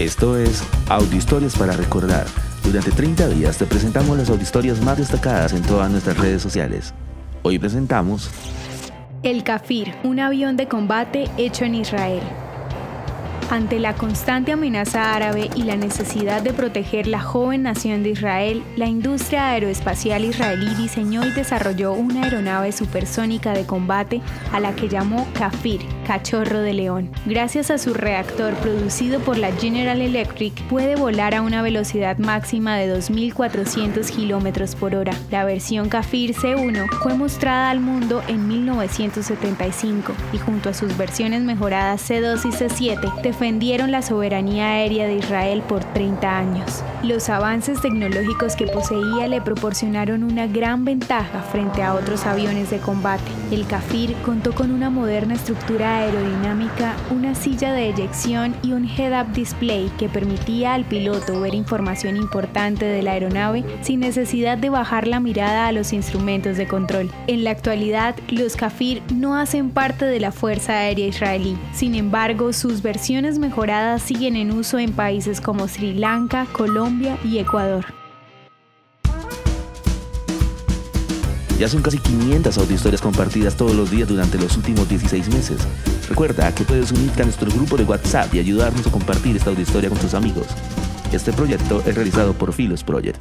Esto es Audio Historias para Recordar. Durante 30 días te presentamos las audiohistorias más destacadas en todas nuestras redes sociales. Hoy presentamos El Kafir, un avión de combate hecho en Israel. Ante la constante amenaza árabe y la necesidad de proteger la joven nación de Israel, la industria aeroespacial israelí diseñó y desarrolló una aeronave supersónica de combate a la que llamó Kafir, cachorro de león. Gracias a su reactor producido por la General Electric, puede volar a una velocidad máxima de 2.400 km por hora. La versión Kafir C1 fue mostrada al mundo en 1975 y junto a sus versiones mejoradas C2 y C7 defendieron la soberanía aérea de Israel por 30 años. Los avances tecnológicos que poseía le proporcionaron una gran ventaja frente a otros aviones de combate. El Kafir contó con una moderna estructura aerodinámica, una silla de eyección y un head-up display que permitía al piloto ver información importante de la aeronave sin necesidad de bajar la mirada a los instrumentos de control. En la actualidad, los Kafir no hacen parte de la Fuerza Aérea Israelí. Sin embargo, sus versiones mejoradas siguen en uso en países como Sri Lanka, Colombia y Ecuador. Ya son casi 500 audiohistorias compartidas todos los días durante los últimos 16 meses. Recuerda que puedes unirte a nuestro grupo de WhatsApp y ayudarnos a compartir esta audiohistoria con tus amigos. Este proyecto es realizado por Philos Project.